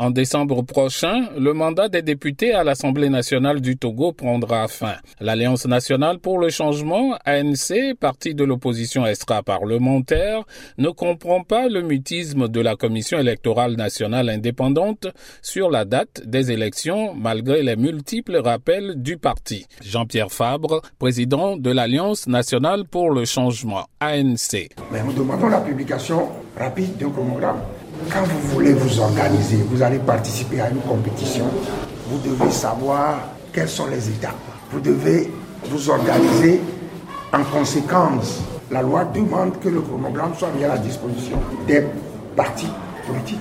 En décembre prochain, le mandat des députés à l'Assemblée nationale du Togo prendra fin. L'Alliance nationale pour le changement, ANC, parti de l'opposition extra-parlementaire, ne comprend pas le mutisme de la Commission électorale nationale indépendante sur la date des élections malgré les multiples rappels du parti. Jean-Pierre Fabre, président de l'Alliance nationale pour le changement, ANC. Mais nous demandons la publication rapide d'un chronogramme. Quand vous voulez vous organiser, vous allez participer à une compétition, vous devez savoir quelles sont les étapes. Vous devez vous organiser en conséquence. La loi demande que le chronogramme soit mis à la disposition des partis politiques.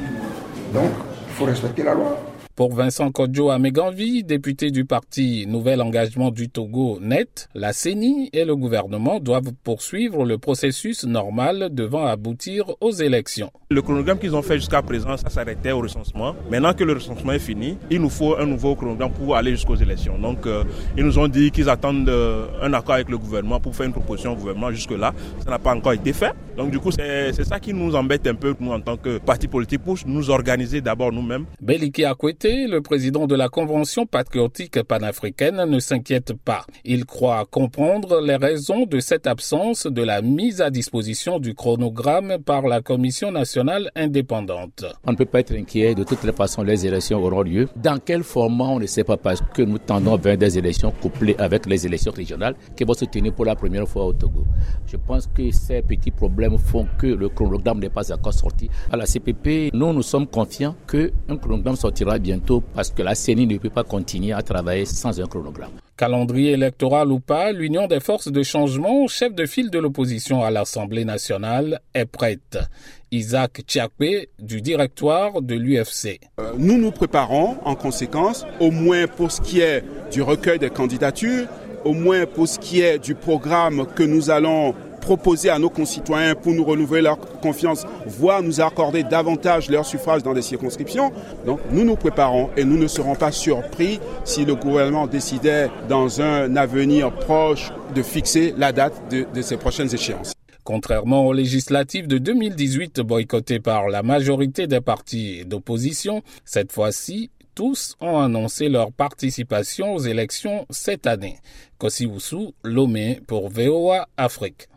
Donc, il faut respecter la loi. Pour Vincent Kodjo Ameganvi, député du parti Nouvel Engagement du Togo NET, la CENI et le gouvernement doivent poursuivre le processus normal devant aboutir aux élections. Le chronogramme qu'ils ont fait jusqu'à présent, ça s'arrêtait au recensement. Maintenant que le recensement est fini, il nous faut un nouveau chronogramme pour aller jusqu'aux élections. Donc, euh, ils nous ont dit qu'ils attendent euh, un accord avec le gouvernement pour faire une proposition au gouvernement. Jusque-là, ça n'a pas encore été fait. Donc, du coup, c'est ça qui nous embête un peu, nous, en tant que parti politique, pour nous organiser d'abord nous-mêmes. Beliki Akwete, le président de la Convention patriotique panafricaine, ne s'inquiète pas. Il croit comprendre les raisons de cette absence de la mise à disposition du chronogramme par la Commission nationale indépendante. On ne peut pas être inquiet. De toutes les façons, les élections auront lieu. Dans quel format, on ne sait pas parce que nous tendons vers des élections couplées avec les élections régionales qui vont se tenir pour la première fois au Togo. Je pense que ces petits problèmes font que le chronogramme n'est pas encore sorti. À la CPP, nous, nous sommes confiants qu'un chronogramme sortira bientôt parce que la CENI ne peut pas continuer à travailler sans un chronogramme. Calendrier électoral ou pas, l'Union des forces de changement, chef de file de l'opposition à l'Assemblée nationale, est prête. Isaac Tchakwe du directoire de l'UFC. Euh, nous nous préparons en conséquence, au moins pour ce qui est du recueil des candidatures, au moins pour ce qui est du programme que nous allons proposer à nos concitoyens pour nous renouveler leur confiance, voire nous accorder davantage leur suffrage dans des circonscriptions. Donc nous nous préparons et nous ne serons pas surpris si le gouvernement décidait dans un avenir proche de fixer la date de, de ces prochaines échéances. Contrairement aux législatives de 2018 boycottées par la majorité des partis d'opposition, cette fois-ci, tous ont annoncé leur participation aux élections cette année. Kossi Lomé pour VOA Afrique.